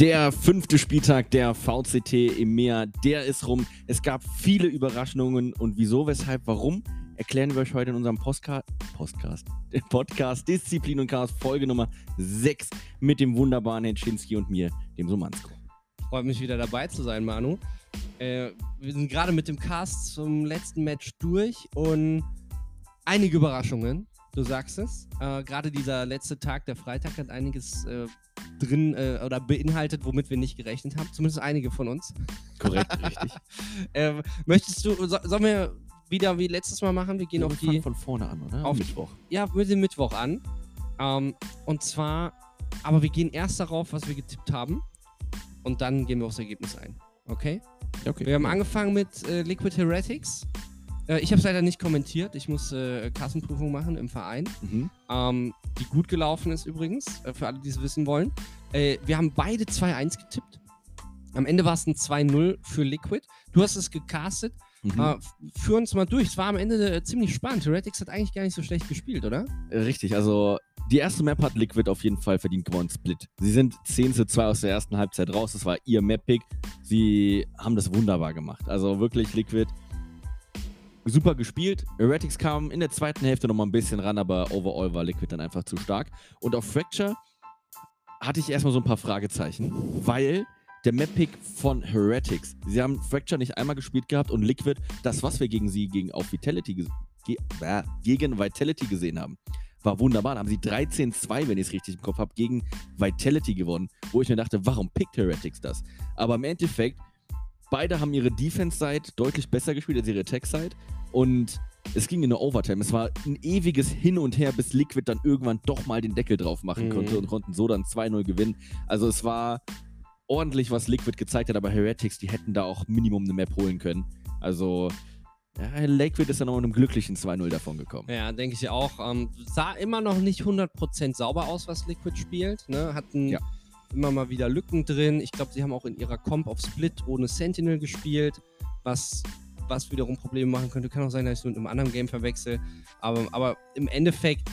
Der fünfte Spieltag der VCT im Meer, der ist rum. Es gab viele Überraschungen und wieso, weshalb, warum, erklären wir euch heute in unserem Postcard, Postcast, Podcast Disziplin und Chaos Folge Nummer 6 mit dem wunderbaren Henschinski und mir, dem Somansko. Freut mich wieder dabei zu sein, Manu. Äh, wir sind gerade mit dem Cast zum letzten Match durch und einige Überraschungen, du sagst es. Äh, gerade dieser letzte Tag, der Freitag, hat einiges äh, drin äh, oder beinhaltet, womit wir nicht gerechnet haben. Zumindest einige von uns. Korrekt, richtig. Ähm, möchtest du, so, sollen wir wieder wie letztes Mal machen? Wir gehen Ja, auf wir die. von vorne an, oder? auf- Mittwoch. Ja, mit dem Mittwoch an. Ähm, und zwar, aber wir gehen erst darauf, was wir getippt haben. Und dann gehen wir aufs Ergebnis ein. Okay? Okay. Wir haben angefangen mit äh, Liquid Heretics. Äh, ich habe es leider nicht kommentiert. Ich muss äh, Kassenprüfung machen im Verein. Mhm. Ähm, die gut gelaufen ist übrigens, äh, für alle, die es wissen wollen. Äh, wir haben beide 2-1 getippt. Am Ende war es ein 2-0 für Liquid. Du hast es gecastet. Mhm. Äh, führ uns mal durch. Es war am Ende äh, ziemlich spannend. Heretics hat eigentlich gar nicht so schlecht gespielt, oder? Richtig, also die erste Map hat Liquid auf jeden Fall verdient gewonnen, Split. Sie sind 10 zu 2 aus der ersten Halbzeit raus, das war ihr Map-Pick. Sie haben das wunderbar gemacht. Also wirklich Liquid super gespielt. Heretics kam in der zweiten Hälfte nochmal ein bisschen ran, aber overall war Liquid dann einfach zu stark. Und auf Fracture hatte ich erstmal so ein paar Fragezeichen, weil der Map-Pick von Heretics, sie haben Fracture nicht einmal gespielt gehabt und Liquid, das, was wir gegen sie gegen auf Vitality ge äh, gegen Vitality gesehen haben, war wunderbar. Da haben sie 13-2, wenn ich es richtig im Kopf habe, gegen Vitality gewonnen, wo ich mir dachte, warum pickt Heretics das? Aber im Endeffekt, beide haben ihre Defense-Side deutlich besser gespielt als ihre Attack-Side und es ging in eine Overtime. Es war ein ewiges Hin und Her, bis Liquid dann irgendwann doch mal den Deckel drauf machen Mhm. konnte und konnten so dann 2-0 gewinnen. Also es war ordentlich, was Liquid gezeigt hat, aber Heretics, die hätten da auch Minimum eine Map holen können. Also ja, Liquid ist dann noch mit einem glücklichen 2-0 davon gekommen. Ja, denke ich auch. Ähm, sah immer noch nicht 100% sauber aus, was Liquid spielt. Ne? Hatten Ja. immer mal wieder Lücken drin. Ich glaube, sie haben auch in ihrer Comp auf Split ohne Sentinel gespielt, was, was wiederum Probleme machen könnte. Kann auch sein, dass ich es mit einem anderen Game verwechsel. Aber, aber im Endeffekt,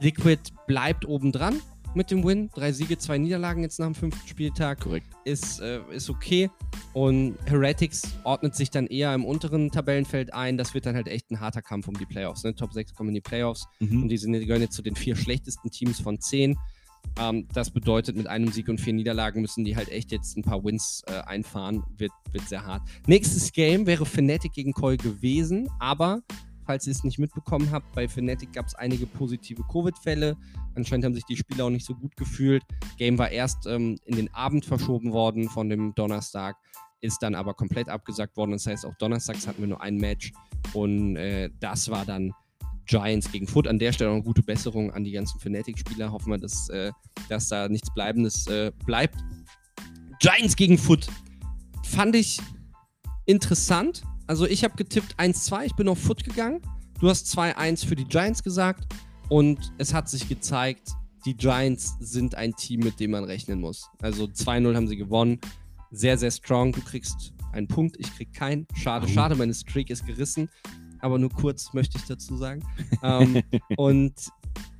Liquid bleibt oben dran mit dem Win. Drei Siege, zwei Niederlagen jetzt nach dem fünften Spieltag Korrekt. ist, äh, ist okay. Und Heretics ordnet sich dann eher im unteren Tabellenfeld ein. Das wird dann halt echt ein harter Kampf um die Playoffs. Ne? Top 6 kommen in die Playoffs Mhm. und die, sind, die gehören jetzt zu den vier schlechtesten Teams von zehn. Ähm, das bedeutet, mit einem Sieg und vier Niederlagen müssen die halt echt jetzt ein paar Wins äh, einfahren. Wird, wird sehr hart. Nächstes Game wäre Fnatic gegen Koi gewesen, aber falls ihr es nicht mitbekommen habt, bei Fnatic gab es einige positive Covid-Fälle. Anscheinend haben sich die Spieler auch nicht so gut gefühlt. Game war erst ähm, in den Abend verschoben worden von dem Donnerstag, ist dann aber komplett abgesagt worden. Das heißt, auch donnerstags hatten wir nur ein Match und äh, das war dann Giants gegen Foot. An der Stelle auch eine gute Besserung an die ganzen Fnatic-Spieler. Hoffen wir, dass, äh, dass da nichts Bleibendes äh, bleibt. Giants gegen Foot. Fand ich interessant. Also ich habe getippt 1-2, ich bin auf Foot gegangen. Du hast 2-1 für die Giants gesagt. Und es hat sich gezeigt, die Giants sind ein Team, mit dem man rechnen muss. Also 2-0 haben sie gewonnen. Sehr, sehr strong. Du kriegst einen Punkt, ich krieg keinen. Schade, schade, meine Streak ist gerissen. Aber nur kurz möchte ich dazu sagen. ähm, und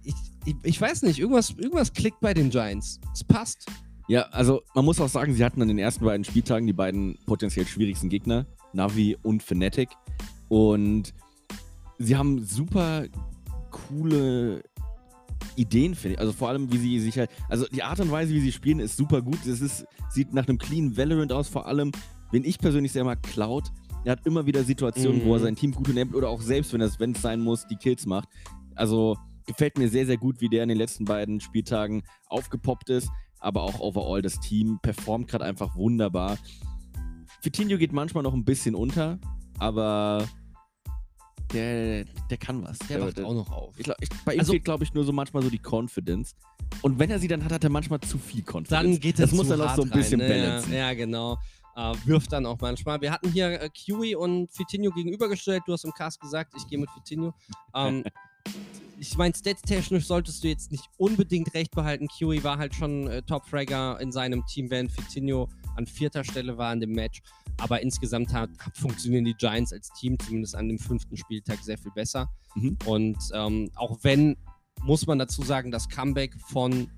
ich, ich, ich weiß nicht, irgendwas, irgendwas klickt bei den Giants. Es passt. Ja, also man muss auch sagen, sie hatten an den ersten beiden Spieltagen die beiden potenziell schwierigsten Gegner, Navi und Fnatic. Und sie haben super coole Ideen, finde ich. Also vor allem, wie sie sich halt. Also die Art und Weise, wie sie spielen, ist super gut. Es ist, sieht nach einem clean Valorant aus, vor allem, wenn ich persönlich sehr mag, Cloud. Er hat immer wieder Situationen, wo er Mhm. sein Team gut enabelt oder auch selbst, wenn es wenn es sein muss, die Kills macht. Also gefällt mir sehr, sehr gut, wie der in den letzten beiden Spieltagen aufgepoppt ist. Aber auch overall, das Team performt gerade einfach wunderbar. Fitinho geht manchmal noch ein bisschen unter, aber der, der kann was. Der wacht auch noch auf. Ich glaub, ich, bei ihm Also- fehlt, glaube ich, nur so manchmal so die Confidence. Und wenn er sie dann hat, hat er manchmal zu viel Confidence. Dann geht es Das muss er noch so ein bisschen rein, ne? balancen. Ja, ja, genau. Äh, wirft dann auch manchmal. Wir hatten hier äh, Kiwi und Fitinho gegenübergestellt. Du hast im Cast gesagt, ich gehe mit Fitinho. Ähm, ich meine, statstechnisch solltest du jetzt nicht unbedingt recht behalten. Kiwi war halt schon äh, Top-Fragger in seinem Team, während Fitinho an vierter Stelle war in dem Match. Aber insgesamt hat, hat funktionieren die Giants als Team, zumindest an dem fünften Spieltag, sehr viel besser. Mhm. Und ähm, auch wenn, muss man dazu sagen, das Comeback von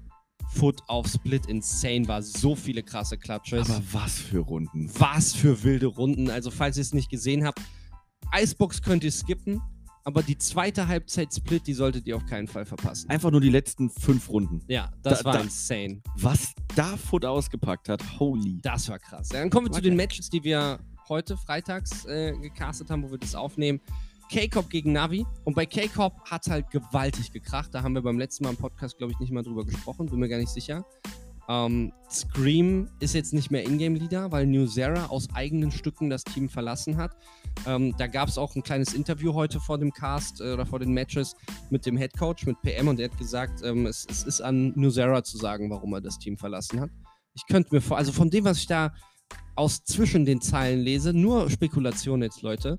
Foot auf Split insane war. So viele krasse Clutches. Aber was für Runden. was für wilde Runden. Also, falls ihr es nicht gesehen habt, Icebox könnt ihr skippen, aber die zweite Halbzeit-Split, die solltet ihr auf keinen Fall verpassen. Einfach nur die letzten fünf Runden. Ja, das Da- war da- insane. Was da Foot ausgepackt hat, holy. Das war krass. Ja, dann kommen wir zu Okay. den Matches, die wir heute freitags äh, gecastet haben, wo wir das aufnehmen. K-Cop gegen Navi. Und bei K-Cop hat halt gewaltig gekracht. Da haben wir beim letzten Mal im Podcast, glaube ich, nicht mal drüber gesprochen. Bin mir gar nicht sicher. Ähm, Scream ist jetzt nicht mehr Ingame-Leader, weil New Zera aus eigenen Stücken das Team verlassen hat. Ähm, da gab es auch ein kleines Interview heute vor dem Cast äh, oder vor den Matches mit dem Head Coach, mit PM, und er hat gesagt, ähm, es, es ist an New Zera zu sagen, warum er das Team verlassen hat. Ich könnte mir vor, also von dem, was ich da aus zwischen den Zeilen lese, nur Spekulation jetzt, Leute,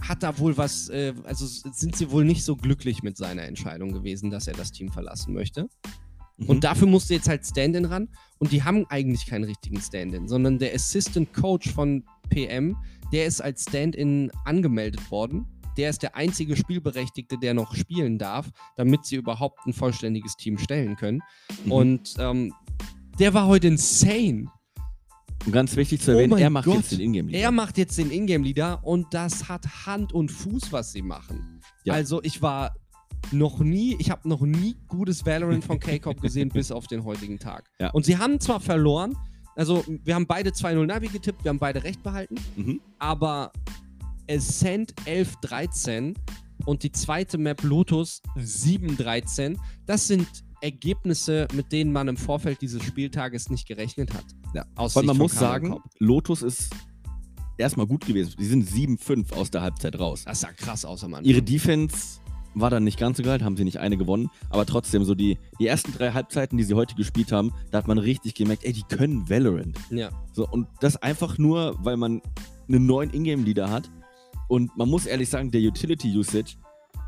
hat da wohl was, äh, also sind sie wohl nicht so glücklich mit seiner Entscheidung gewesen, dass er das Team verlassen möchte. Mhm. Und dafür musste jetzt halt Stand-in ran. Und die haben eigentlich keinen richtigen Stand-in, sondern der Assistant Coach von PM, der ist als Stand-in angemeldet worden. Der ist der einzige Spielberechtigte, der noch spielen darf, damit sie überhaupt ein vollständiges Team stellen können. Mhm. Und ähm, der war heute insane. Und ganz wichtig zu Oh erwähnen, mein er macht Gott. jetzt den Ingame Er macht jetzt den Ingame-Leader und das hat Hand und Fuß, was sie machen. Ja. Also ich war noch nie, ich habe noch nie gutes Valorant von K-Cop gesehen, bis auf den heutigen Tag. Ja. Und sie haben zwar verloren, also wir haben beide 2-0 Navi getippt, wir haben beide recht behalten, Mhm. aber Ascent 11-13 und die zweite Map Lotus 7-13, das sind Ergebnisse, mit denen man im Vorfeld dieses Spieltages nicht gerechnet hat. Ja. Aus Weil Sicht man muss sagen. Lotus ist erstmal gut gewesen. Die sind 7-5 aus der Halbzeit raus. Das sah krass aus am Anfang. Ihre Defense war dann nicht ganz so geil, haben sie nicht eine gewonnen, aber trotzdem so die, die ersten drei Halbzeiten, die sie heute gespielt haben, da hat man richtig gemerkt, ey, die können Valorant. ja. So, und das einfach nur, weil man einen neuen Ingame-Leader hat. Und man muss ehrlich sagen, der Utility-Usage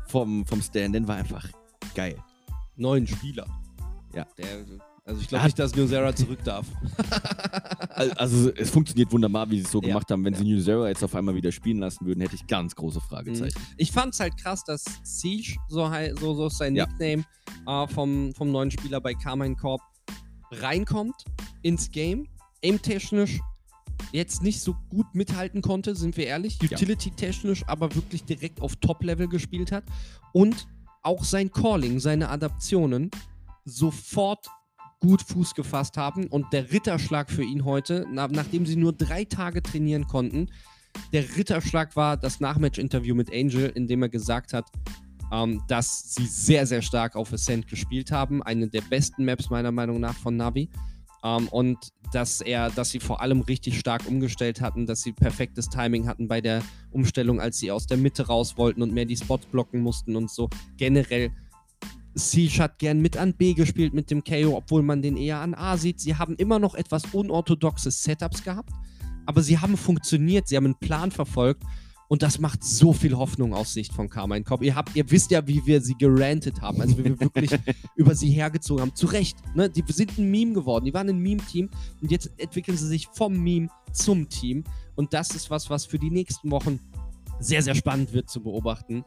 vom, vom Stand-In war einfach geil. neuen Spieler. Ja. Der, also ich glaube nicht, dass New Zera zurück darf. Al- Also es funktioniert wunderbar, wie sie es so Ja, gemacht haben. Wenn ja. sie New Zero jetzt auf einmal wieder spielen lassen würden, hätte ich ganz große Fragezeichen. Ich fand es halt krass, dass Siege, so, so, so ist sein Ja. Nickname, äh, vom, vom neuen Spieler bei Carmine Corp, reinkommt ins Game, aim-technisch jetzt nicht so gut mithalten konnte, sind wir ehrlich, utility-technisch, aber wirklich direkt auf Top-Level gespielt hat und auch sein Calling, seine Adaptionen sofort gut Fuß gefasst haben und der Ritterschlag für ihn heute, na, nachdem sie nur drei Tage trainieren konnten, der Ritterschlag war das Nachmatch-Interview mit Angel, in dem er gesagt hat, ähm, dass sie sehr, sehr stark auf Ascent gespielt haben. Eine der besten Maps meiner Meinung nach von Navi. Ähm, und dass er, dass sie vor allem richtig stark umgestellt hatten, dass sie perfektes Timing hatten bei der Umstellung, als sie aus der Mitte raus wollten und mehr die Spots blocken mussten und so. Generell, Siege hat gern mit an B gespielt mit dem KO, obwohl man den eher an A sieht. Sie haben immer noch etwas unorthodoxe Setups gehabt, aber sie haben funktioniert, sie haben einen Plan verfolgt und das macht so viel Hoffnung aus Sicht von Carmine Cobb. Ihr, habt, ihr wisst ja, wie wir sie gerantet haben, also wie wir wirklich über sie hergezogen haben. Zu Recht, ne? die sind ein Meme geworden, die waren ein Meme-Team und jetzt entwickeln sie sich vom Meme zum Team und das ist was, was für die nächsten Wochen sehr, sehr spannend wird zu beobachten,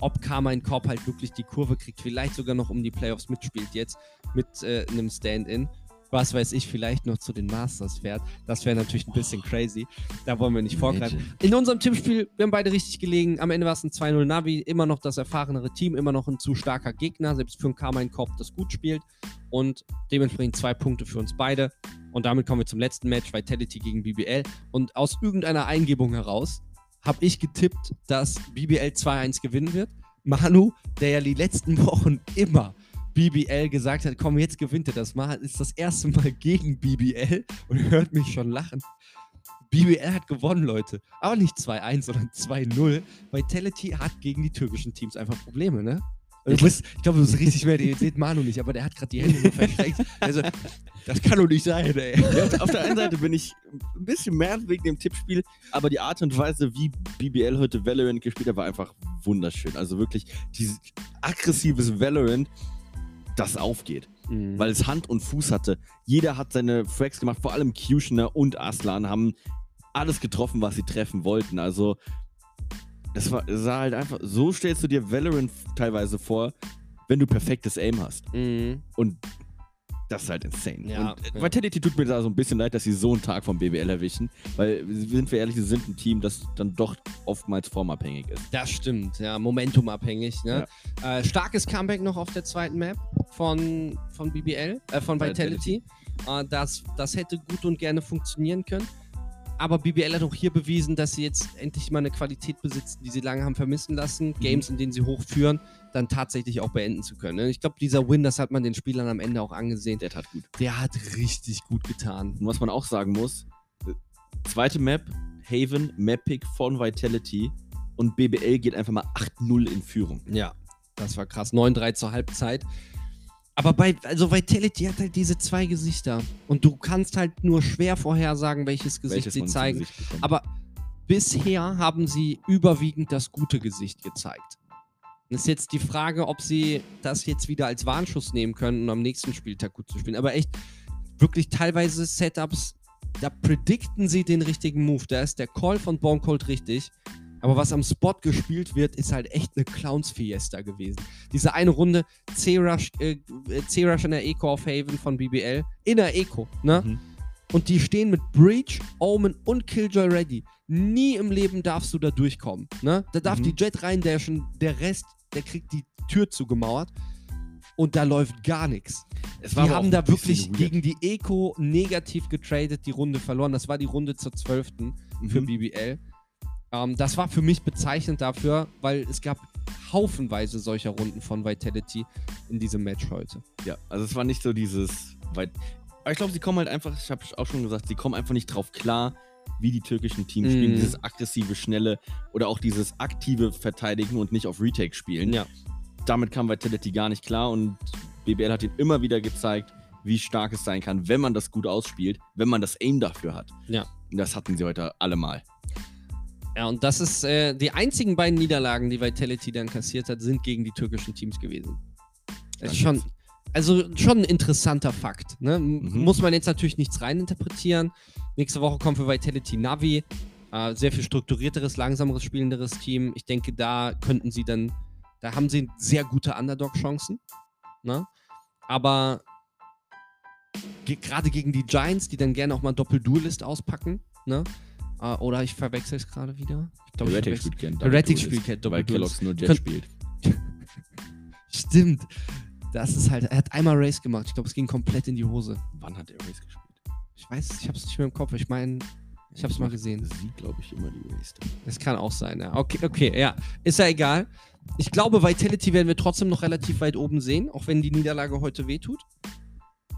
ob Carmine Cobb halt wirklich die Kurve kriegt, vielleicht sogar noch um die Playoffs mitspielt jetzt mit äh, einem Stand-in. Was weiß ich, vielleicht noch zu den Masters fährt. Das wäre natürlich ein bisschen crazy. Da wollen wir nicht vorgreifen. In unserem Tippspiel, wir haben beide richtig gelegen. Am Ende war es ein 2-0 Navi. Immer noch das erfahrenere Team, immer noch ein zu starker Gegner, selbst für einen Carmine Cobb, das gut spielt. Und dementsprechend zwei Punkte für uns beide. Und damit kommen wir zum letzten Match, Vitality gegen BBL. Und aus irgendeiner Eingebung heraus habe ich getippt, dass BBL 2-1 gewinnen wird. Manu, der ja die letzten Wochen immer BBL gesagt hat, komm, jetzt gewinnt er das mal, ist das erste Mal gegen BBL und hört mich schon lachen. BBL hat gewonnen, Leute. Aber nicht 2-1, sondern 2-0. Vitality hat gegen die türkischen Teams einfach Probleme, ne? Du bist, ich glaube, du bist richtig mehr, ihr seht Manu nicht, aber der hat gerade die Hände nur verschränkt. Also, das kann doch nicht sein, ey. Ja, auf der einen Seite bin ich ein bisschen mehr wegen dem Tippspiel, aber die Art und Weise, wie BBL heute Valorant gespielt hat, war einfach wunderschön. Also wirklich dieses aggressives Valorant, das aufgeht, Mhm. weil es Hand und Fuß hatte. Jeder hat seine Frags gemacht, vor allem Kushner und Aslan haben alles getroffen, was sie treffen wollten. Also es, war, sah halt einfach, so stellst du dir Valorant teilweise vor, wenn du perfektes Aim hast. Mhm. Und Das ist halt insane. Ja, und äh, ja. Vitality tut mir da so ein bisschen leid, dass sie so einen Tag vom BBL erwischen, weil, sind wir ehrlich, sie sind ein Team, das dann doch oftmals formabhängig ist. Das stimmt, ja, momentumabhängig. Ne? Äh, starkes Comeback noch auf der zweiten Map von, von BBL, äh, von Vitality. Äh, das, das hätte gut und gerne funktionieren können. Aber BBL hat auch hier bewiesen, dass sie jetzt endlich mal eine Qualität besitzen, die sie lange haben vermissen lassen. Games, in denen sie hochführen, dann tatsächlich auch beenden zu können. ne? Ich glaube, dieser Win, das hat man den Spielern am Ende auch angesehen. Der tat gut. Der hat richtig gut getan. Und was man auch sagen muss, äh, zweite Map, Haven, Map-Pick von Vitality und BBL geht einfach mal 8-0 in Führung. Ja, das war krass. 9-3 zur Halbzeit. Aber bei, also Vitality hat halt diese zwei Gesichter. Und du kannst halt nur schwer vorhersagen, welches Gesicht Welches sie zeigen. Gesicht. Aber bisher haben sie überwiegend das gute Gesicht gezeigt. Es ist jetzt die Frage, ob sie das jetzt wieder als Warnschuss nehmen können, um am nächsten Spieltag gut zu spielen. Aber echt, wirklich teilweise Setups, da predikten sie den richtigen Move. Da ist der Call von Boncold richtig. Aber was am Spot gespielt wird, ist halt echt eine Clowns-Fiesta gewesen. Diese eine Runde C-Rush äh, in der Eco auf Haven von BBL. In der Eco, ne? Mhm. Und die stehen mit Breach, Omen und Killjoy ready. Nie im Leben darfst du da durchkommen. Ne? Da darf Mhm. die Jet reindashen, der Rest, der kriegt die Tür zugemauert. Und da läuft gar nichts. Die haben da wirklich weird. gegen die Eco negativ getradet, die Runde verloren. Das war die Runde zur 12. für Mhm. BBL. Ähm, das war für mich bezeichnend dafür, weil es gab haufenweise solcher Runden von Vitality in diesem Match heute. Ja, also es war nicht so dieses. Weit aber ich glaube, sie kommen halt einfach, ich habe auch schon gesagt, sie kommen einfach nicht drauf klar, wie die türkischen Teams spielen. Mhm. Dieses aggressive, schnelle oder auch dieses aktive Verteidigen und nicht auf Retake spielen. Ja. Damit kam Vitality gar nicht klar und BBL hat ihnen immer wieder gezeigt, wie stark es sein kann, wenn man das gut ausspielt, wenn man das Aim dafür hat. Ja. Und das hatten sie heute allemal. Ja, und das ist äh, die einzigen beiden Niederlagen, die Vitality dann kassiert hat, sind gegen die türkischen Teams gewesen. Das ist schon, also schon ein interessanter Fakt. Ne? Mhm. Muss man jetzt natürlich nichts reininterpretieren. Nächste Woche kommt für Vitality Navi. Äh, sehr viel strukturierteres, langsameres, spielenderes Team. Ich denke, da könnten sie dann, da haben sie sehr gute Underdog-Chancen. Ne? Aber ge gerade gegen die Giants, die dann gerne auch mal Doppel-Duelist auspacken, ne? Äh, oder ich verwechsel es gerade wieder. Glaub, Heretic spielt gern Heretic spielt gern Weil Kellogg's nur Jet Könnt- spielt. Stimmt. Das ist halt, er hat einmal Race gemacht. Ich glaube, es ging komplett in die Hose. Wann hat er Race gespielt? Ich weiß, ich habe es nicht mehr im Kopf. Ich meine, ich habe es mal gesehen. Sie, glaube ich, immer die Race. Das kann auch sein, ja. Okay, okay, ja. Ist ja egal. Ich glaube, Vitality werden wir trotzdem noch relativ weit oben sehen, auch wenn die Niederlage heute wehtut.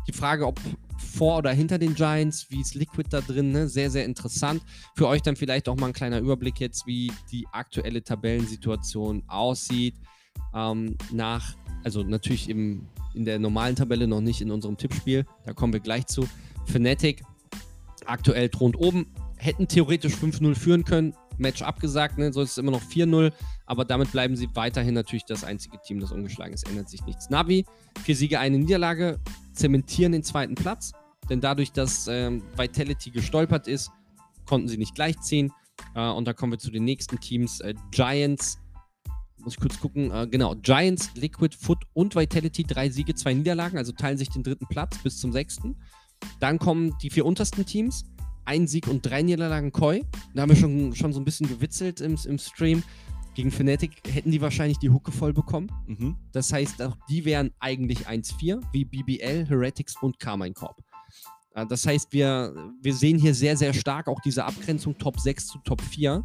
Die Frage, ob vor oder hinter den Giants, wie ist Liquid da drin, ne? sehr, sehr interessant. Für euch dann vielleicht auch mal ein kleiner Überblick jetzt, wie die aktuelle Tabellensituation aussieht. Ähm, nach, also natürlich im, in der normalen Tabelle, noch nicht in unserem Tippspiel, da kommen wir gleich zu. Fnatic aktuell thront oben, hätten theoretisch 5-0 führen können. Match abgesagt, ne? so ist es immer noch 4-0, aber damit bleiben sie weiterhin natürlich das einzige Team, das ungeschlagen ist. Ändert sich nichts. Navi, vier Siege, eine Niederlage, zementieren den zweiten Platz, denn dadurch, dass ähm, Vitality gestolpert ist, konnten sie nicht gleichziehen. Äh, und da kommen wir zu den nächsten Teams. Äh, Giants, muss ich kurz gucken, äh, genau, Giants, Liquid, Foot und Vitality, drei Siege, zwei Niederlagen, also teilen sich den dritten Platz bis zum sechsten. Dann kommen die vier untersten Teams. Ein Sieg und drei Niederlagen Koi. Da haben wir schon, schon so ein bisschen gewitzelt im, im Stream. Gegen Fnatic hätten die wahrscheinlich die Hucke voll bekommen. Mhm. Das heißt, auch die wären eigentlich 1-4, wie BBL, Heretics und Carmine Corp. Äh, Das heißt, wir, wir sehen hier sehr, sehr stark auch diese Abgrenzung Top 6 zu Top 4.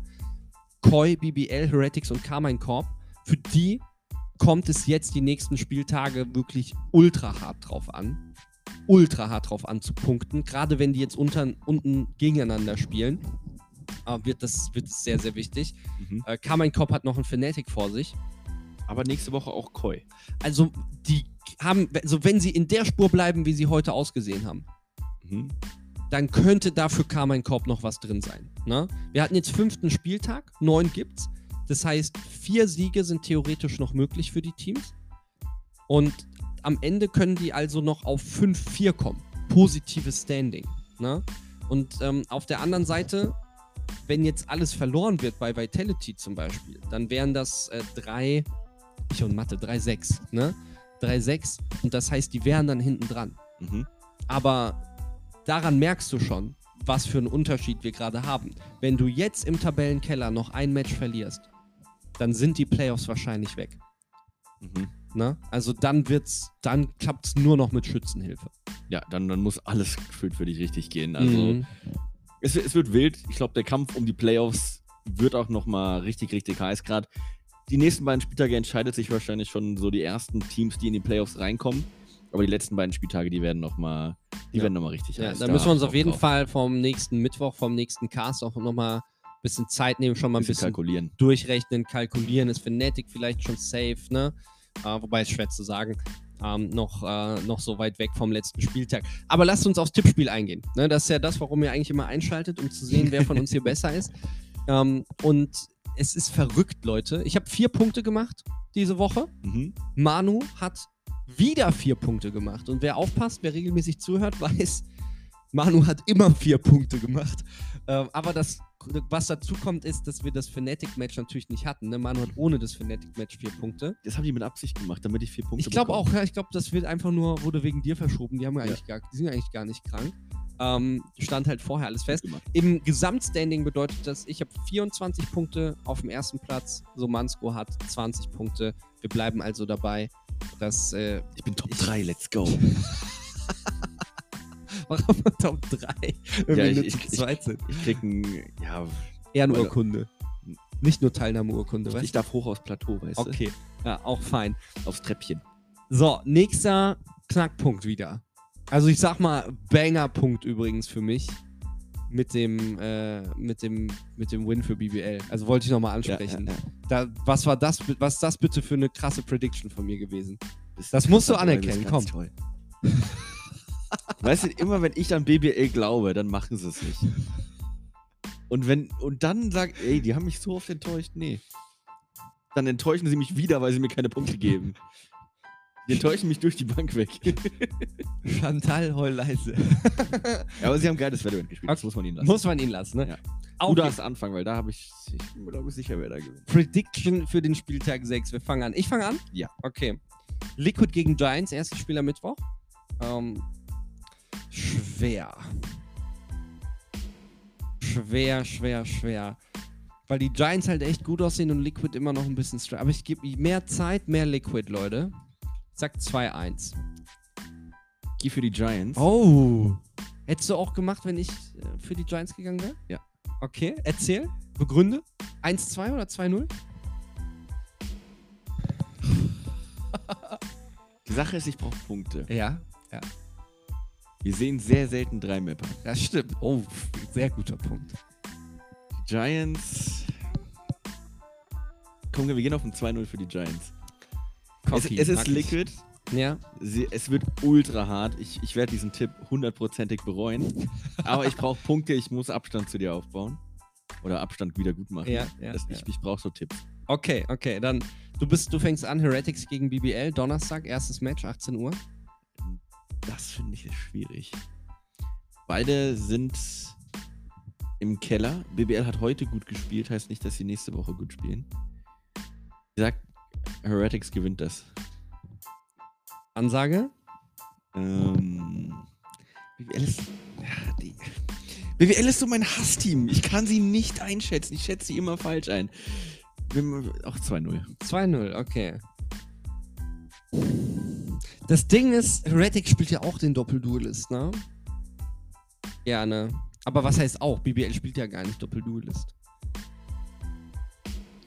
Koi, BBL, Heretics und Carmine Corp. Für die kommt es jetzt die nächsten Spieltage wirklich ultra hart drauf an. Ultra hart drauf an zu punkten. Gerade wenn die jetzt unter, unten gegeneinander spielen, äh, wird, das, wird es sehr, sehr wichtig. Mhm. Äh, Carmine Corp hat noch einen Fnatic vor sich. Aber nächste Woche auch Koi. Also, die haben, also wenn sie in der Spur bleiben, wie sie heute ausgesehen haben, Mhm. dann könnte da für Carmine Corp noch was drin sein. Ne? Wir hatten jetzt fünften Spieltag, neun gibt's. Das heißt, vier Siege sind theoretisch noch möglich für die Teams. Und am Ende können die also noch auf 5-4 kommen. Positives Standing. Ne? Und ähm, auf der anderen Seite, wenn jetzt alles verloren wird bei Vitality zum Beispiel, dann wären das äh, drei, ich und Mathe, 3-6, ne? 3-6. Und das heißt, die wären dann hinten dran. Mhm. Aber daran merkst du schon, was für einen Unterschied wir gerade haben. Wenn du jetzt im Tabellenkeller noch ein Match verlierst, dann sind die Playoffs wahrscheinlich weg. Mhm. Ne? Also dann wird's, dann klappt es nur noch mit Schützenhilfe. Ja, dann, dann muss alles gefühlt für dich richtig gehen. Also Mhm. es, es wird wild. Ich glaube, der Kampf um die Playoffs wird auch nochmal richtig, richtig heiß. Gerade die nächsten beiden Spieltage entscheidet sich wahrscheinlich schon so die ersten Teams, die in die Playoffs reinkommen. Aber die letzten beiden Spieltage, die werden nochmal, die Ja. werden noch mal richtig Ja, heiß. da müssen wir uns auf jeden drauf. Fall vom nächsten Mittwoch, vom nächsten Cast auch nochmal ein bisschen Zeit nehmen, schon mal ein bisschen bisschen kalkulieren. durchrechnen, kalkulieren. Ist Fnatic vielleicht schon safe, ne? Äh, wobei es schwer zu sagen. Ähm, noch, äh, noch so weit weg vom letzten Spieltag. Aber lasst uns aufs Tippspiel eingehen. Ne? Das ist ja das, warum ihr eigentlich immer einschaltet, um zu sehen, wer von uns hier besser ist. Ähm, und es ist verrückt, Leute. Ich habe vier Punkte gemacht diese Woche. Mhm. Manu hat wieder vier Punkte gemacht. Und wer aufpasst, wer regelmäßig zuhört, weiß, Manu hat immer vier Punkte gemacht. Ähm, aber das, was dazu kommt, ist, dass wir das Fnatic-Match natürlich nicht hatten. Ne? Manu hat ohne das Fnatic-Match vier Punkte. Das haben die mit Absicht gemacht, damit ich vier Punkte Ich glaube auch, ja, ich glaube, das wird einfach nur, wurde wegen dir verschoben. Die haben ja eigentlich gar, die sind eigentlich gar nicht krank. Ähm, stand halt vorher alles fest. Im Gesamtstanding bedeutet das, ich habe 24 Punkte auf dem ersten Platz. Somansko hat 20 Punkte. Wir bleiben also dabei, dass äh, Ich bin Top Ich- 3, let's go. Warum Top 3? Wenn Ja, wir ich- nur ich- zu ich- zweit sind. Ich krieg ein, ja, Ehrenurkunde. Nicht nur Teilnahmeurkunde, ich weißt darf hoch aufs Plateau, weißt du? Okay, ja, auch fein. du? Aufs Treppchen. So, nächster Knackpunkt wieder. Also ich sag mal, Banger-Punkt übrigens für mich mit dem, äh, mit dem, mit dem Win für BBL. Also wollte ich nochmal ansprechen. Ja, ja, Da, was war das, was ist das bitte für eine krasse Prediction von mir gewesen? Bist Das musst du anerkennen, ganz Toll. weißt du, immer wenn ich an BBL glaube, dann machen sie es nicht. Und wenn, und dann sagt, ey, die haben mich so oft enttäuscht, nee. Dann enttäuschen sie mich wieder, weil sie mir keine Punkte geben. Die enttäuschen mich durch die Bank weg. Chantal heul leise. ja, aber sie haben geiles Valorant gespielt, das muss man ihnen lassen. Muss man ihn lassen, ne? Ja. Auch du darfst anfangen, weil da habe ich, ich bin mir glaube ich sicher, wer da gewinnt. Prediction für den Spieltag 6. Wir fangen an. Ich fange an? Ja. Okay. Liquid gegen Giants, erstes Spiel am Mittwoch. Ähm, schwer. Schwer, schwer, schwer. Weil die Giants halt echt gut aussehen und Liquid immer noch ein bisschen straight. Aber ich gebe mehr Zeit, mehr Liquid, Leute. Ich sag 2-1. Geh für die Giants. Oh. Hättest du auch gemacht, wenn ich äh, für die Giants gegangen wäre? Ja. Okay, erzähl. Begründe. 1-2 oder 2-0? Die Sache ist, ich brauche Punkte. Ja. Wir sehen sehr selten drei Mapper. Das stimmt. Oh, sehr guter Punkt. Die Giants. Komm, wir gehen auf ein 2-0 für die Giants. Es, Cocky, es ist ich. Liquid. Ja. Sie, es wird ultra hart. Ich, ich werde diesen Tipp hundertprozentig bereuen. Aber ich brauche Punkte. Ich muss Abstand zu dir aufbauen. Oder Abstand wieder gut machen. Ja, ja, das, ja. Ich, ich brauche so Tipps. Okay, okay. Dann du bist, du fängst an. Heretics gegen BBL. Donnerstag, erstes Match, 18 Uhr. Das finde ich schwierig. Beide sind im Keller. BBL hat heute gut gespielt, heißt nicht, dass sie nächste Woche gut spielen. Ich sag, Heretics gewinnt das. Ansage. Ähm, BWL ist. Ja, die, BWL ist so mein Hassteam. Ich kann sie nicht einschätzen. Ich schätze sie immer falsch ein. Auch 2-0. 2-0, okay. Das Ding ist, Heretics spielt ja auch den Doppelduelist, ne? Ja, ne? Aber was heißt auch? BBL spielt ja gar nicht Doppelduelist.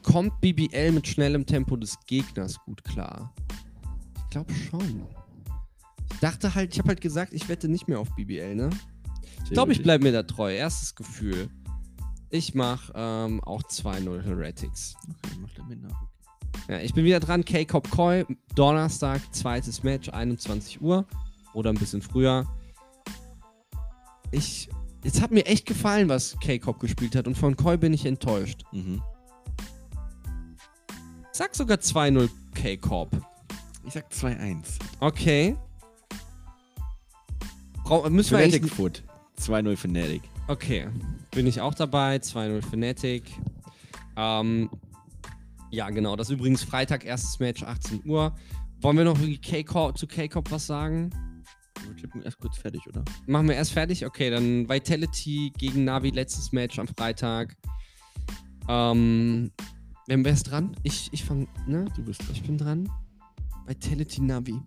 Kommt BBL mit schnellem Tempo des Gegners gut klar? Ich glaube schon. Ich dachte halt, ich habe halt gesagt, ich wette nicht mehr auf BBL, ne? Ich glaube, ich bleibe mir da treu. Erstes Gefühl. Ich mache ähm, auch 2-0 Heretics. Okay, mach damit nach. Ja, ich bin wieder dran. K-Cop Koi, Donnerstag, zweites Match, 21 Uhr. Oder ein bisschen früher. Ich. Es hat mir echt gefallen, was K-Cop gespielt hat. Und von Koi bin ich enttäuscht. Mhm. Sag sogar 2-0 K-Cop. Ich sag 2-1. Okay. Brau müssen wir Fnatic. Foot. 2-0 Fnatic. Okay. Bin ich auch dabei. 2-0 Fnatic. Ähm, ja, genau. Das ist übrigens Freitag, erstes Match, 18 Uhr. Wollen wir noch zu K-Cop was sagen? Wir klippen erst kurz fertig, oder? Machen wir erst fertig? Okay, dann Vitality gegen Navi, letztes Match am Freitag. Ähm, wer ist dran? Ich, ich fang, ne? Du bist dran. Ich bin dran. Vitality Navi.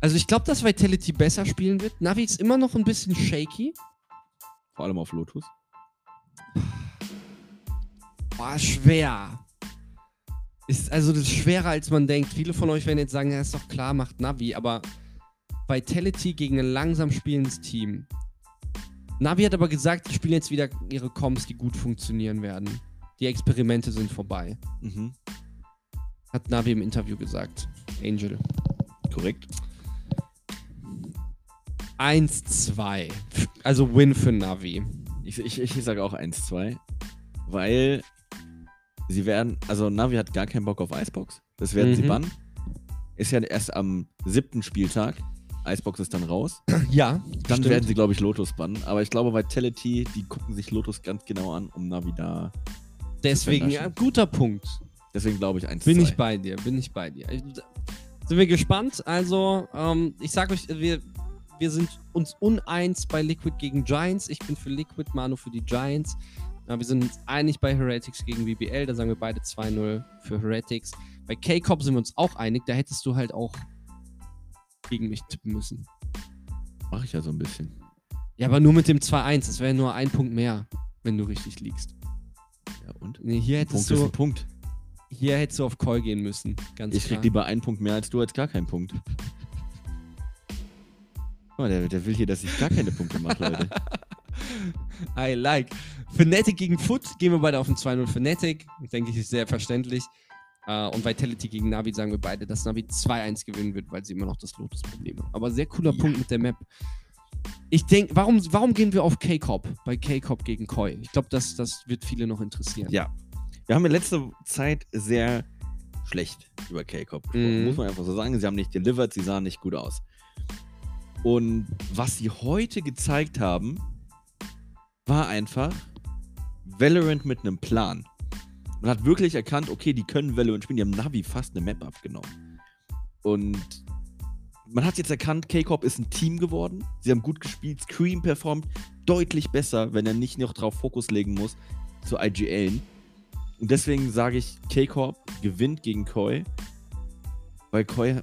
Also ich glaube, dass Vitality besser spielen wird. Navi ist immer noch ein bisschen shaky. Vor allem auf Lotus. Boah, schwer. Ist also das ist schwerer, als man denkt. Viele von euch werden jetzt sagen, ja, ist doch klar, macht Navi, aber Vitality gegen ein langsam spielendes Team. Navi hat aber gesagt, die spielen jetzt wieder ihre Comps, die gut funktionieren werden. Die Experimente sind vorbei. Mhm. Hat Navi im Interview gesagt. Angel. Korrekt. 1-2. Also Win für Navi. Ich, ich, ich sage auch 1-2, weil sie werden, also Navi hat gar keinen Bock auf Icebox. Das werden sie Mhm. bannen. Ist ja erst am siebten Spieltag. Icebox ist dann raus. Ja, Dann stimmt. werden sie, glaube ich, Lotus bannen. Aber ich glaube, Vitality, die gucken sich Lotus ganz genau an, um Navi da. Deswegen, ja, guter Punkt. Deswegen glaube ich 1-2. Bin ich bei dir, bin ich bei dir. Ich- Sind wir gespannt? Also, ähm, ich sag euch, wir, wir sind uns uneins bei Liquid gegen Giants. Ich bin für Liquid, Manu für die Giants. Ja, wir sind uns einig bei Heretics gegen BBL. Da sagen wir beide 2-0 für Heretics. Bei K-Cop sind wir uns auch einig. Da hättest du halt auch gegen mich tippen müssen. Mache ich ja so ein bisschen. Ja, aber nur mit dem 2-1. Das wäre nur ein Punkt mehr, wenn du richtig liegst. Ja, und? Nee, hier Punkt hättest ist du, Punkt. hier hättest du auf Call gehen müssen. Ganz Ich klar. krieg lieber einen Punkt mehr als du als gar keinen Punkt. Oh, der, der will hier, dass ich gar keine Punkte mache, Leute. I like. Fnatic gegen Foot gehen wir beide auf ein 2-0 Fnatic. Denke ich, ist sehr verständlich. Äh, und Vitality gegen Navi sagen wir beide, dass Navi 2-1 gewinnen wird, weil sie immer noch das Lotus-Problem haben. Aber sehr cooler Ja. Punkt mit der Map. Ich denke, warum, warum gehen wir auf K-Cop? Bei K-Cop gegen Koi. Ich glaube, das, das wird viele noch interessieren. Ja. Wir haben in letzter Zeit sehr schlecht über K-Cop gesprochen. Mhm. Muss man einfach so sagen. Sie haben nicht delivered, sie sahen nicht gut aus. Und was sie heute gezeigt haben, war einfach Valorant mit einem Plan. Man hat wirklich erkannt, okay, die können Valorant spielen. Die haben Navi fast eine Map abgenommen. Und man hat jetzt erkannt, K-Cop ist ein Team geworden. Sie haben gut gespielt. Scream performt deutlich besser, wenn er nicht noch drauf Fokus legen muss zu IGLen. Und deswegen sage ich, K-Corp gewinnt gegen Koi. Weil Koi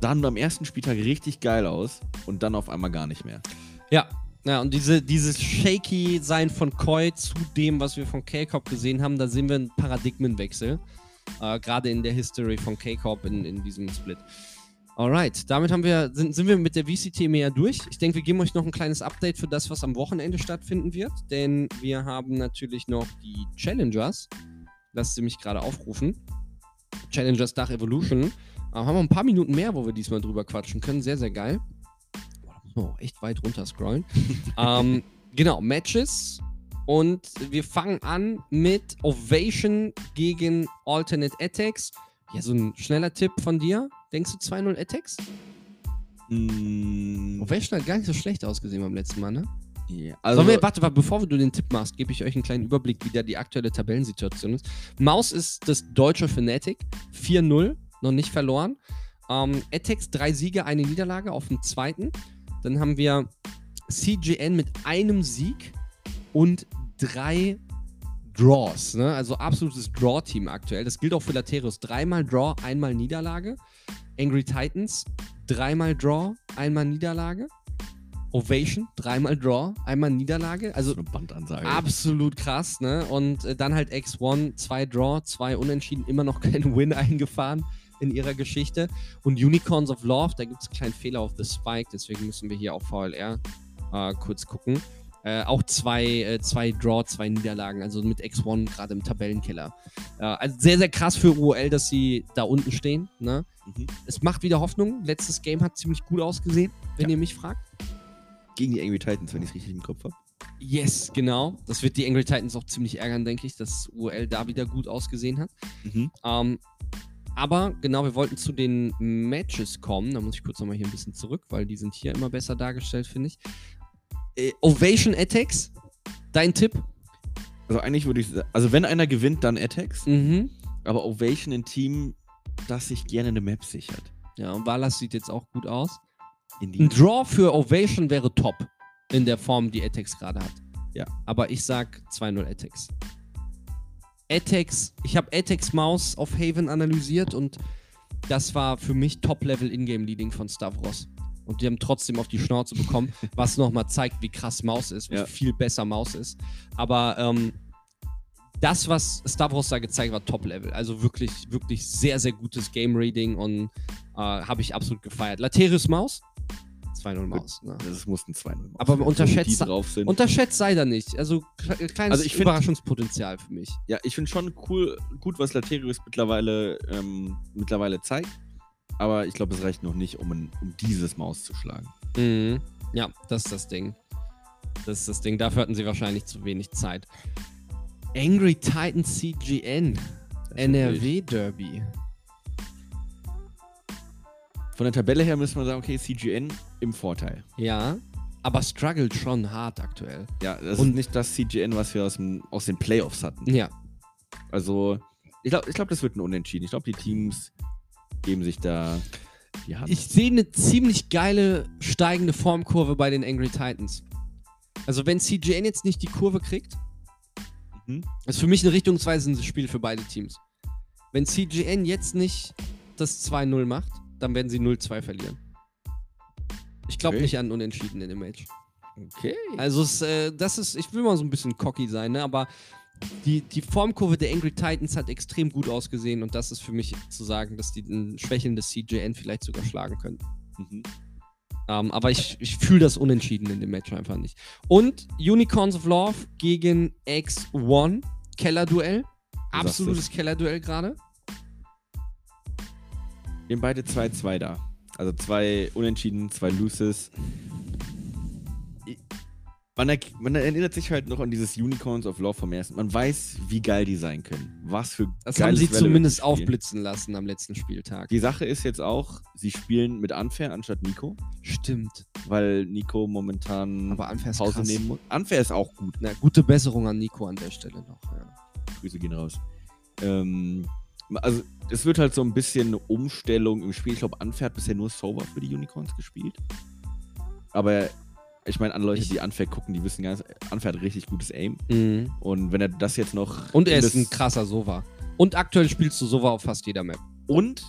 sah nur am ersten Spieltag richtig geil aus und dann auf einmal gar nicht mehr. Ja, ja und diese, dieses Shaky-Sein von Koi zu dem, was wir von K-Cop gesehen haben, da sehen wir einen Paradigmenwechsel. Äh, Gerade in der History von K-Cop in, in diesem Split. Alright, damit haben wir, sind, sind wir mit der VCT mehr durch. Ich denke, wir geben euch noch ein kleines Update für das, was am Wochenende stattfinden wird. Denn wir haben natürlich noch die Challengers. Lasst sie mich gerade aufrufen. Challengers Dach Evolution. Äh, haben wir ein paar Minuten mehr, wo wir diesmal drüber quatschen können. Sehr, sehr geil. Auch echt weit runter scrollen. ähm, genau, Matches. Und wir fangen an mit Ovation gegen Alternate Attacks. Ja, so ein schneller Tipp von dir. Denkst du 2-0 Attacks? Mm, Ovation hat gar nicht so schlecht ausgesehen beim letzten Mal, ne? ja, also, Sollen wir, warte, warte, bevor du den Tipp machst, gebe ich euch einen kleinen Überblick, wie da die aktuelle Tabellensituation ist. Maus ist das deutsche Fnatic, 4-0, noch nicht verloren. Ähm, Etex, drei Siege, eine Niederlage auf dem zweiten. Dann haben wir CGN mit einem Sieg und drei Draws. Ne? Also absolutes Draw-Team aktuell. Das gilt auch für Laterius. Dreimal Draw, einmal Niederlage. Angry Titans, dreimal Draw, einmal Niederlage. Ovation, dreimal Draw, einmal Niederlage. Also so eine Bandansage. absolut krass, ne? Und äh, dann halt X1, zwei Draw, zwei Unentschieden, immer noch kein Win eingefahren in ihrer Geschichte. Und Unicorns of Love, da gibt es einen kleinen Fehler auf The Spike, deswegen müssen wir hier auf VLR äh, kurz gucken. Äh, auch zwei, äh, zwei Draw, zwei Niederlagen, also mit X1 gerade im Tabellenkeller. Äh, also sehr, sehr krass für UOL, dass sie da unten stehen. Ne? Mhm. Es macht wieder Hoffnung. Letztes Game hat ziemlich gut ausgesehen, wenn ihr mich fragt. Gegen die Angry Titans, wenn ich es richtig im Kopf habe. Yes, genau. Das wird die Angry Titans auch ziemlich ärgern, denke ich, dass UL da wieder gut ausgesehen hat. Mhm. Ähm, aber genau, wir wollten zu den Matches kommen. Da muss ich kurz nochmal hier ein bisschen zurück, weil die sind hier immer besser dargestellt, finde ich. Äh, Ovation Attacks, dein Tipp? Also eigentlich würde ich sagen, also wenn einer gewinnt, dann Attacks. Mhm. Aber Ovation ein Team, das sich gerne eine Map sichert. Ja, und Valas sieht jetzt auch gut aus. Ein Draw für Ovation wäre top in der Form, die Atex gerade hat. Ja. Aber ich sag 2-0 Atex. Atex, ich habe Atex Maus auf Haven analysiert und das war für mich Top-Level Ingame-Leading von Stavros. Und die haben trotzdem auf die Schnauze bekommen, was nochmal zeigt, wie krass Maus ist, wie Ja. viel besser Maus ist. Aber ähm, das, was Stavros da gezeigt hat, war Top-Level. Also wirklich, wirklich sehr, sehr gutes Game-Reading und äh, habe ich absolut gefeiert. Laterius Maus? 2-0 Maus. Ne? Das muss ein 2-0 machen. Aber unterschätzt- die drauf sind. Unterschätzt sei da nicht. Also kle- kleines Also ich find- Überraschungspotenzial für mich. ja, ich finde schon cool, gut, was Laterius mittlerweile, ähm, mittlerweile zeigt. Aber ich glaube, es reicht noch nicht, um, ein, um dieses Maus zu schlagen. Mhm. Ja, das ist das Ding. Das ist das Ding. Dafür hatten sie wahrscheinlich zu wenig Zeit. Angry Titan CGN. Das NRW Derby. Von der Tabelle her müssen wir sagen, okay, CGN im Vorteil. Ja, aber struggelt schon hart aktuell. Ja, das Und- ist nicht das CGN, was wir aus, dem, aus den Playoffs hatten. Ja, Also, ich glaube, ich glaub, das wird ein Unentschieden. Ich glaube, die Teams geben sich da die Hand. ich sehe eine ziemlich geile steigende Formkurve bei den Angry Titans. Also wenn CGN jetzt nicht die Kurve kriegt, Mhm. ist für mich ein richtungsweisendes Spiel für beide Teams. Wenn CGN jetzt nicht das 2-0 macht, dann werden sie 0-2 verlieren. Ich glaube Okay. nicht an Unentschieden in dem Match. Okay. Also es, äh, das ist, ich will mal so ein bisschen cocky sein, ne? aber die, die Formkurve der Angry Titans hat extrem gut ausgesehen und das ist für mich zu sagen, dass die ein schwächelndes CJN vielleicht sogar schlagen können. Mhm. Ähm, aber ich, ich fühle das Unentschieden in dem Match einfach nicht. Und Unicorns of Love gegen X1, Keller-Duell. Absolutes Keller-Duell gerade. Wir haben beide 2-2 da. Also zwei Unentschieden, zwei Loses. Man, er, man erinnert sich halt noch an dieses Unicorns of Love vom ersten. Man weiß, wie geil die sein können. Was für Das haben sie Relevant zumindest aufblitzen lassen am letzten Spieltag. Die Sache ist jetzt auch, sie spielen mit Unfair anstatt Nico, Stimmt. weil Nico momentan Aber Unfair ist Pause krass. nehmen muss. Unfair ist auch gut. Na, gute Besserung an Nico an der Stelle noch. Ja. Grüße gehen raus. Ähm, also, es wird halt so ein bisschen eine Umstellung im Spiel. Ich glaube, Unfair hat bisher nur Sober für die Unicorns gespielt. Aber ich meine, andere Leute, die Unfair gucken, die wissen ganz, Unfair hat richtig gutes Aim. Mhm. Und wenn er das jetzt noch. Und er ist ein krasser Sova. Und aktuell spielst du Sova auf fast jeder Map. Und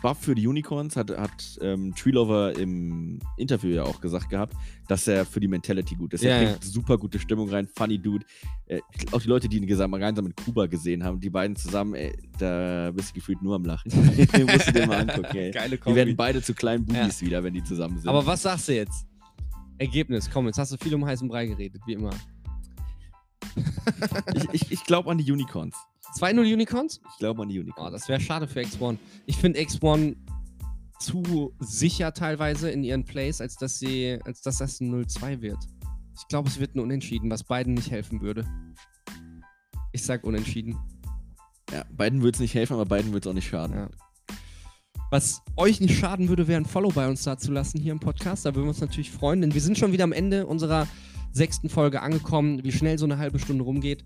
Buff für die Unicorns hat, hat ähm, Treelover im Interview ja auch gesagt gehabt, dass er für die Mentality gut ist. Ja, er bringt super gute Stimmung rein, funny Dude. Äh, auch die Leute, die ihn gemeinsam mit Kuba gesehen haben, die beiden zusammen, ey, da bist du gefühlt nur am Lachen. Den musst du dir mal angucken, ey. Geile Die werden beide zu kleinen Bubis wieder, wenn die zusammen sind. Aber was sagst du jetzt? Ergebnis, komm, jetzt hast du viel um heißen Brei geredet, wie immer. Ich ich, ich glaube an die Unicorns. 2-0 Unicorns? Ich glaube an die Oh, Unicorns. das wäre schade für X1. Ich finde X1 zu sicher teilweise in ihren Plays, als dass sie, als dass das ein 0-2 wird. Ich glaube, es wird ein Unentschieden, was beiden nicht helfen würde. Ich sag Unentschieden. ja, beiden würde es nicht helfen, aber beiden würde es auch nicht schaden. Ja. Was euch nicht schaden würde, wäre ein Follow bei uns da zu lassen hier im Podcast. Da würden wir uns natürlich freuen, denn wir sind schon wieder am Ende unserer sechsten Folge angekommen. Wie schnell so eine halbe Stunde rumgeht.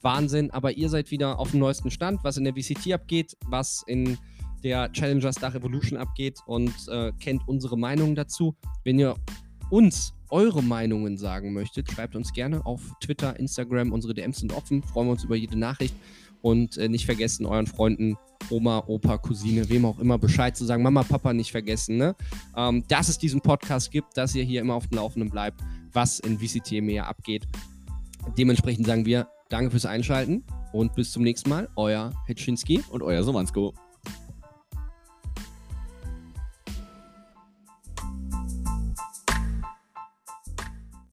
Wahnsinn, aber ihr seid wieder auf dem neuesten Stand, was in der VCT abgeht, was in der Challenger Star Revolution abgeht und äh, kennt unsere Meinungen dazu. Wenn ihr uns eure Meinungen sagen möchtet, schreibt uns gerne auf Twitter, Instagram. Unsere DMs sind offen. Freuen wir uns über jede Nachricht. Und äh, nicht vergessen, euren Freunden, Oma, Opa, Cousine, wem auch immer Bescheid zu sagen. Mama, Papa nicht vergessen, ne? Ähm, dass es diesen Podcast gibt, dass ihr hier immer auf dem Laufenden bleibt, was in VCT mehr abgeht. Dementsprechend sagen wir Danke fürs Einschalten und bis zum nächsten Mal. Euer Hetschinski. Und euer Somansko.